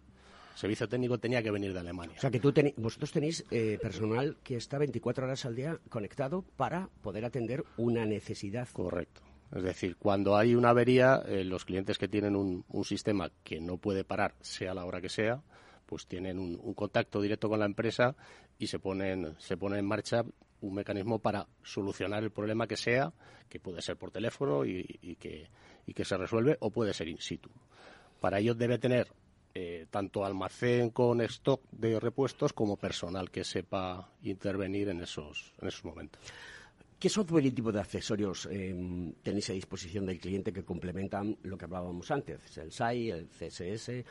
servicio técnico tenía que venir de Alemania. O sea, que tú vosotros tenéis eh, personal que está 24 horas al día conectado para poder atender una necesidad. Correcto. Es decir, cuando hay una avería, eh, los clientes que tienen un, sistema que no puede parar, sea la hora que sea, pues tienen un, contacto directo con la empresa y se ponen, se pone en marcha un mecanismo para solucionar el problema que sea, que puede ser por teléfono y, que, y que se resuelve o puede ser in situ. Para ello debe tener eh, tanto almacén con stock de repuestos como personal que sepa intervenir en esos, en esos momentos. ¿Qué software y tipo de accesorios em, tenéis a disposición del cliente que complementan lo que hablábamos antes, el SAI, el CSS eh,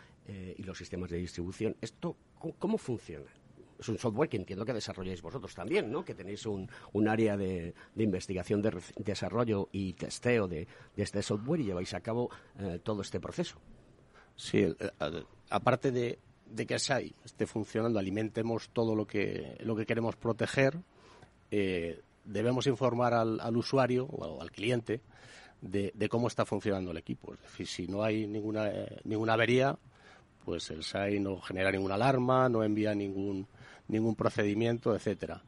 y los sistemas de distribución? ¿Esto cómo, funciona? Es un software que entiendo que desarrolláis vosotros también, ¿no? Que tenéis un, área de, investigación, de desarrollo y testeo de, este software y lleváis a cabo eh, todo este proceso. Sí, aparte de, que el SAI esté funcionando, alimentemos todo lo que, lo que queremos proteger, eh, debemos informar al, usuario o al cliente de, cómo está funcionando el equipo. Es decir, si no hay ninguna, eh, ninguna avería, pues el SAI no genera ninguna alarma, no envía ningún, ningún procedimiento, etcétera.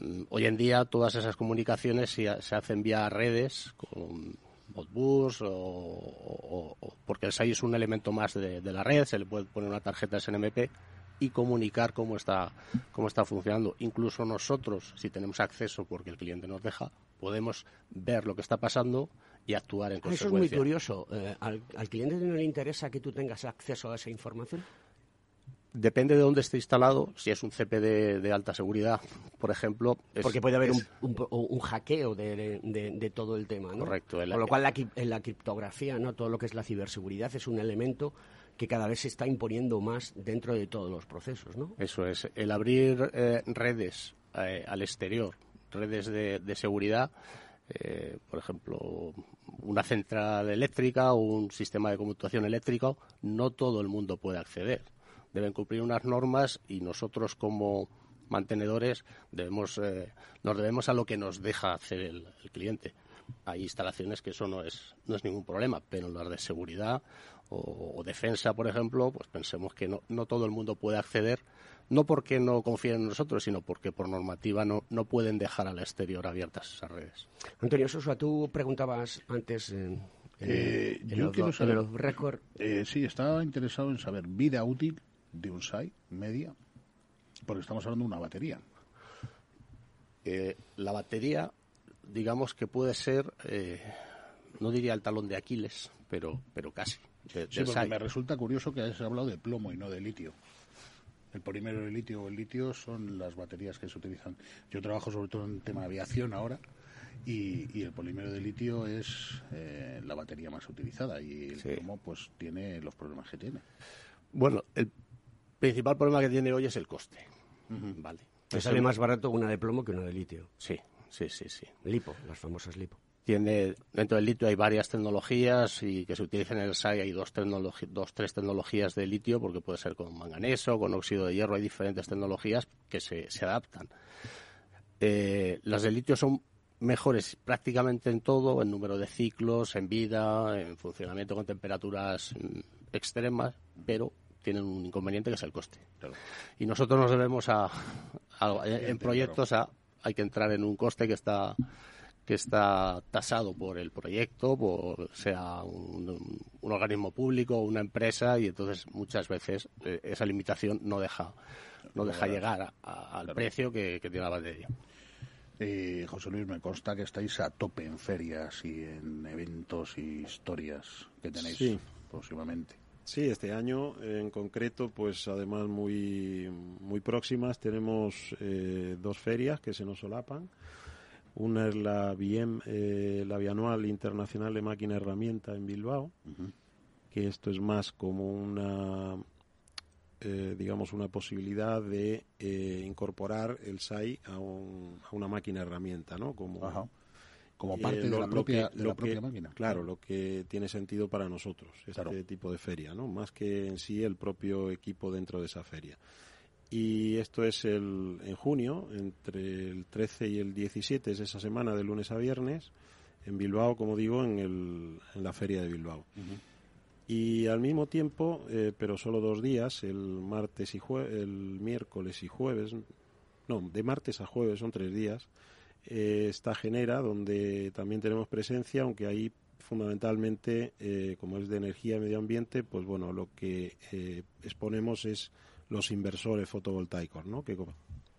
Mm, hoy en día todas esas comunicaciones se, se hacen vía redes con Modbus o, porque el SAI es un elemento más de, la red, se le puede poner una tarjeta SNMP y comunicar cómo está, cómo está funcionando. Incluso nosotros, si tenemos acceso porque el cliente nos deja, podemos ver lo que está pasando y actuar en consecuencia. Eso es muy curioso. Eh, ¿al, ¿Al cliente no le interesa que tú tengas acceso a esa información? Depende de dónde esté instalado, si es un CPD de alta seguridad, por ejemplo. Porque puede haber un, hackeo de, todo el tema, ¿no? Correcto. Con lo cual, la, en la criptografía, ¿no? todo lo que es la ciberseguridad es un elemento que cada vez se está imponiendo más dentro de todos los procesos, ¿no? Eso es. El abrir eh, redes eh, al exterior, redes de, seguridad, eh, por ejemplo, una central eléctrica o un sistema de conmutación eléctrico, no todo el mundo puede acceder deben cumplir unas normas y nosotros como mantenedores debemos eh, nos debemos a lo que nos deja hacer el, cliente. Hay instalaciones que eso no es no es ningún problema, pero en las de seguridad o, defensa, por ejemplo, pues pensemos que no, no todo el mundo puede acceder, no porque no confíen en nosotros, sino porque por normativa no, no pueden dejar al exterior abiertas esas redes. Antonio Sosa, tú preguntabas antes en, eh, yo quiero saber, récord. Eh, sí, estaba interesado en saber vida útil de un SAI media? Porque estamos hablando de una batería. Eh, la batería, digamos que puede ser, eh, no diría el talón de Aquiles, pero, pero casi. sí, me resulta curioso que hayas hablado de plomo y no de litio. El polímero de litio o el litio son las baterías que se utilizan. Yo trabajo sobre todo en tema de aviación ahora y, el polímero de litio es eh, la batería más utilizada y el plomo pues tiene los problemas que tiene. Bueno, el principal problema que tiene hoy es el coste. Vale. Te sale más barato una de plomo que una de litio. Sí, sí, sí, sí. Lipo, las famosas lipo. Tiene, dentro del litio hay varias tecnologías y que se utilizan en el SAI hay dos, dos, tres tecnologías de litio porque puede ser con manganeso, con óxido de hierro, hay diferentes tecnologías que se, se adaptan. Eh, las de litio son mejores prácticamente en todo, en número de ciclos, en vida, en funcionamiento con temperaturas mm, extremas, pero tienen un inconveniente que es el coste. Y nosotros nos debemos a, a- en proyectos a hay que entrar en un coste que está que está tasado por el proyecto, por sea un, un organismo público o una empresa y entonces muchas veces eh, esa limitación no deja no deja llegar a- a- al precio que, que tiene la batería. Eh, José Luis, me consta que estáis a tope en ferias y en eventos y historias que tenéis Sí. próximamente. Sí, este año en concreto, pues además muy, muy próximas, tenemos eh, dos ferias que se nos solapan. Una es la BIEM, eh, la Bianual Internacional de Máquina Herramienta en Bilbao, que esto es más como una, eh, digamos, una posibilidad de eh, incorporar el SAI a, un- a una máquina herramienta, ¿no? Como, Ajá. Como eh, parte de la propia- que- de lo la propia que- máquina. Claro, lo que tiene sentido para nosotros, este tipo de feria, ¿no? Más que en sí el propio equipo dentro de esa feria. Y esto es el, en junio, entre el 13 y el 17, es esa semana de lunes a viernes, en Bilbao, como digo, en, el, en la feria de Bilbao. Y al mismo tiempo, eh, pero solo dos días, el martes y jue- el miércoles y jueves, no, de martes a jueves son tres días, eh, está Genera, donde también tenemos presencia, aunque ahí fundamentalmente, eh, como es de energía y medio ambiente, pues bueno, lo que eh, exponemos es los inversores fotovoltaicos, ¿no? Que co-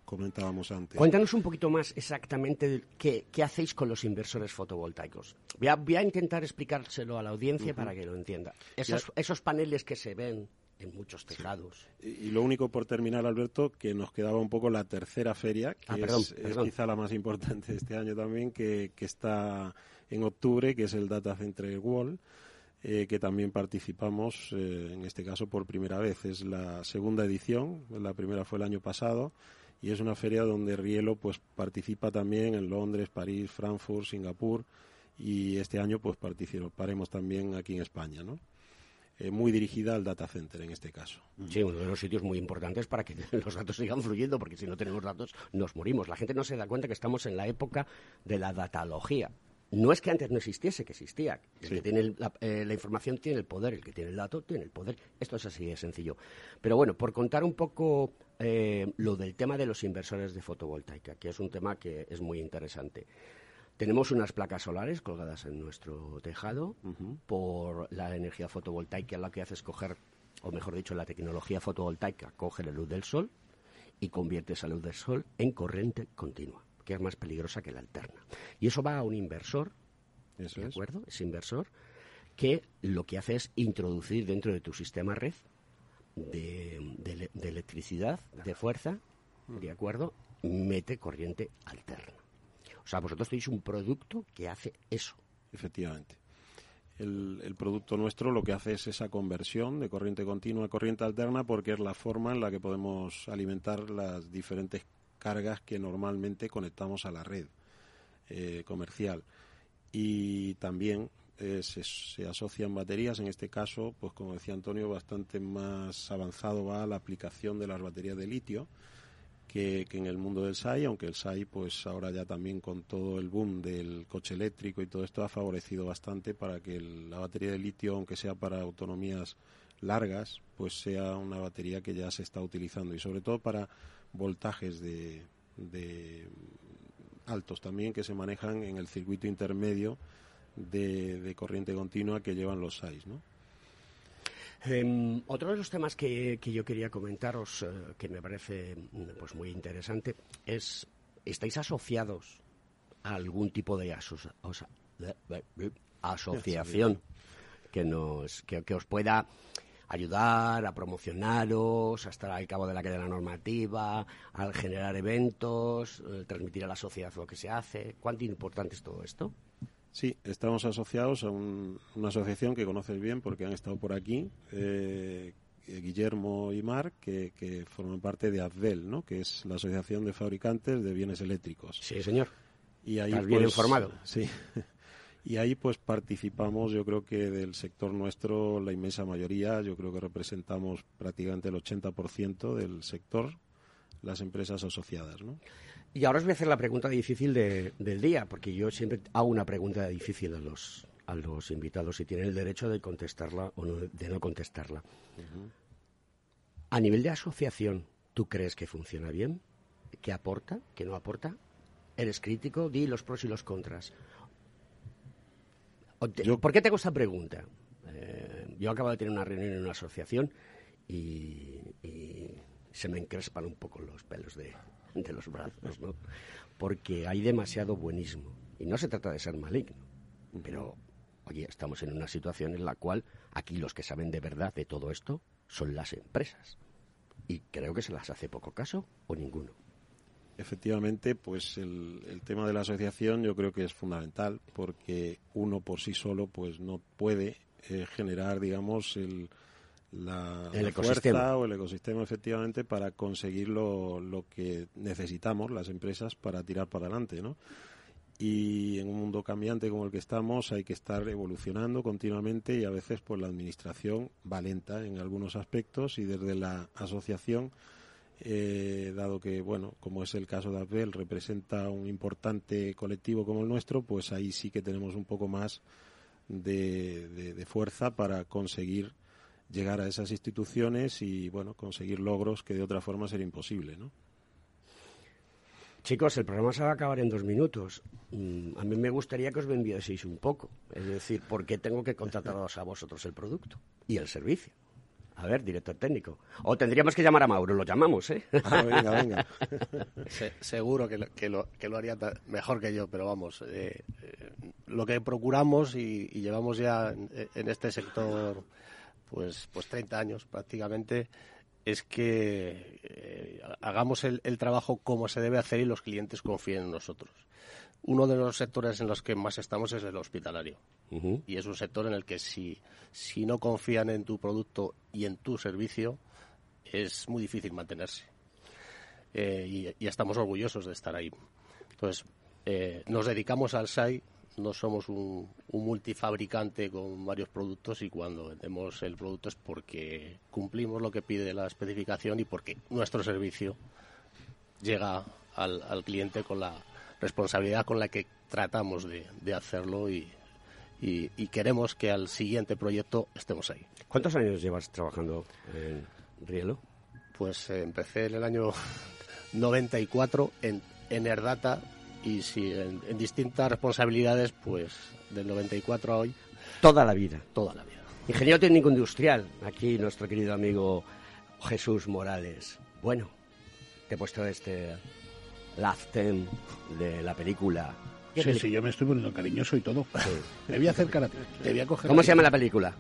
comentábamos antes. Cuéntanos un poquito más exactamente qué, qué hacéis con los inversores fotovoltaicos. Voy a, voy a intentar explicárselo a la audiencia Ujú. para que lo entienda. Esos, esos paneles que se ven en muchos tejados. Y y lo único por terminar, Alberto, que nos quedaba un poco la tercera feria, que Ah, perdón, es, quizá la más importante de este año también, que, que está en octubre, que es el Data Center World, eh, que también participamos, eh, en este caso por primera vez. Es la segunda edición, la primera fue el año pasado, y es una feria donde Rielo pues participa también en Londres, París, Frankfurt, Singapur, y este año pues participaremos también aquí en España, ¿no? Eh, muy dirigida al data center en este caso. Sí, uno de los sitios muy importantes para que los datos sigan fluyendo, porque si no tenemos datos nos morimos. La gente no se da cuenta que estamos en la época de la datalogía. No es que antes no existiese, que existía. El que tiene el- la, eh, la información tiene el poder, el que tiene el dato tiene el poder. Esto es así de sencillo. Pero bueno, por contar un poco eh, lo del tema de los inversores de fotovoltaica, que es un tema que es muy interesante. Tenemos unas placas solares colgadas en nuestro tejado por la energía fotovoltaica. Lo que hace es coger, o mejor dicho, la tecnología fotovoltaica coge la luz del sol y convierte esa luz del sol en corriente continua, que es más peligrosa que la alterna. Y eso va a un inversor, Eso ¿de es. acuerdo? Ese inversor que lo que hace es introducir dentro de tu sistema red de, de ele- de electricidad, de fuerza, ¿de acuerdo? Mete corriente alterna. O sea, vosotros tenéis un producto que hace eso. Efectivamente. El, producto nuestro lo que hace es esa conversión de corriente continua a corriente alterna porque es la forma en la que podemos alimentar las diferentes cargas que normalmente conectamos a la red eh, comercial. Y también eh, se, se asocian baterías, en este caso, pues como decía Antonio, bastante más avanzado va la aplicación de las baterías de litio que, en el mundo del SAI, aunque el SAI, pues ahora ya también con todo el boom del coche eléctrico y todo esto ha favorecido bastante para que la batería de litio, aunque sea para autonomías largas, pues sea una batería que ya se está utilizando y sobre todo para voltajes de, de altos también que se manejan en el circuito intermedio de, de corriente continua que llevan los SAIs, ¿no? Em, otro de los temas que, que yo quería comentaros, eh, que me parece mm, pues muy interesante, es ¿estáis asociados a algún tipo de aso- osa- de- de- de- asociación que nos que, que os pueda ayudar a promocionaros, a estar al cabo de la cadena normativa, al generar eventos, eh, transmitir a la sociedad lo que se hace? ¿Cuánto importante es todo esto? Sí, estamos asociados a un- una asociación que conoces bien porque han estado por aquí, eh, eh, Guillermo y Mar, que, que forman parte de ADVEL, ¿no? que es la Asociación de Fabricantes de Bienes Eléctricos. Sí, señor. Y ahí, Estás bien pues, informado. Sí. Y ahí pues participamos, yo creo que del sector nuestro, la inmensa mayoría, yo creo que representamos prácticamente el 80% del sector, las empresas asociadas, ¿no? Y ahora os voy a hacer la pregunta difícil de- del día, porque yo siempre hago una pregunta difícil a los, a los invitados y tienen el derecho de contestarla o no, de no contestarla. A nivel de asociación, ¿tú crees que funciona bien? ¿Que aporta? ¿Que no aporta? ¿Eres crítico? Di los pros y los contras. ¿Por qué te hago esta pregunta? Eh, yo acabo de tener una reunión en una asociación y, y se me encrespan un poco los pelos de, de los brazos, ¿no? Porque hay demasiado buenismo. Y no se trata de ser maligno, pero, oye, estamos en una situación en la cual aquí los que saben de verdad de todo esto son las empresas. Y creo que se las hace poco caso o ninguno. Efectivamente, pues el, el tema de la asociación yo creo que es fundamental porque uno por sí solo pues no puede eh, generar, digamos, el, la, El la ecosistema. fuerza o el ecosistema efectivamente para conseguir lo, lo que necesitamos las empresas para tirar para adelante, ¿no? Y en un mundo cambiante como el que estamos hay que estar evolucionando continuamente y a veces pues la administración va lenta en algunos aspectos y desde la asociación eh, dado que, bueno, como es el caso de Abel, representa un importante colectivo como el nuestro, pues ahí sí que tenemos un poco más de, de- de fuerza para conseguir llegar a esas instituciones y, bueno, conseguir logros que de otra forma sería imposible, ¿no? Chicos, el programa se va a acabar en dos minutos. Mm, a mí me gustaría que os vendieseis un poco. Es decir, ¿por qué tengo que contrataros a vosotros el producto y el servicio? A ver, director técnico. O tendríamos que llamar a Mauro, lo llamamos, ¿eh? Ah, venga, venga. Se- seguro que lo, que, lo, que lo haría mejor que yo, pero vamos, eh, eh, lo que procuramos y, y llevamos ya en, en este sector pues, pues 30 años prácticamente es que eh, hagamos el, el trabajo como se debe hacer y los clientes confíen en nosotros. Uno de los sectores en los que más estamos es el hospitalario. Y es un sector en el que si, si no confían en tu producto y en tu servicio, es muy difícil mantenerse. Eh, y, y estamos orgullosos de estar ahí. Entonces, eh, nos dedicamos al SAI, no somos un, un multifabricante con varios productos y cuando vendemos el producto es porque cumplimos lo que pide la especificación y porque nuestro servicio llega al, al cliente con la responsabilidad con la que tratamos de, de hacerlo y, y- y queremos que al siguiente proyecto estemos ahí. ¿Cuántos años llevas trabajando en Rielo? Pues eh, empecé en el año 94 en, en Erdata y sí, en, en distintas responsabilidades, pues del 94 a hoy. Toda la vida. Toda la vida. Ingeniero técnico industrial, aquí nuestro querido amigo Jesús Morales. Bueno, te he puesto este Last Ten de la película. ¿Qué Sí, sí, yo me estoy poniendo cariñoso y todo. Me voy a acercar a ti. Te voy a coger ¿Cómo se llama la película?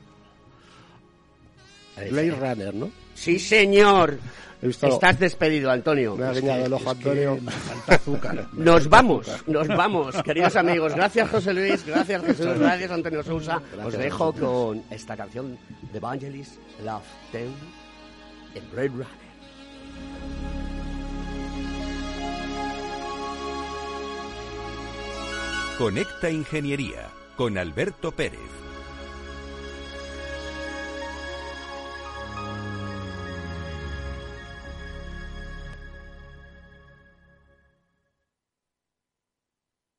Blade Runner, ¿no? Sí, señor. Estás despedido, Antonio. Me ha guiñado el ojo, Antonio. falta azúcar. Nos vamos, nos vamos, queridos amigos. Gracias, José Luis. Gracias, Jesús. Gracias, Antonio Sousa. Os dejo con esta canción de Evangelist, Love Them, en Blade Runner. Conecta Ingeniería con Alberto Pérez.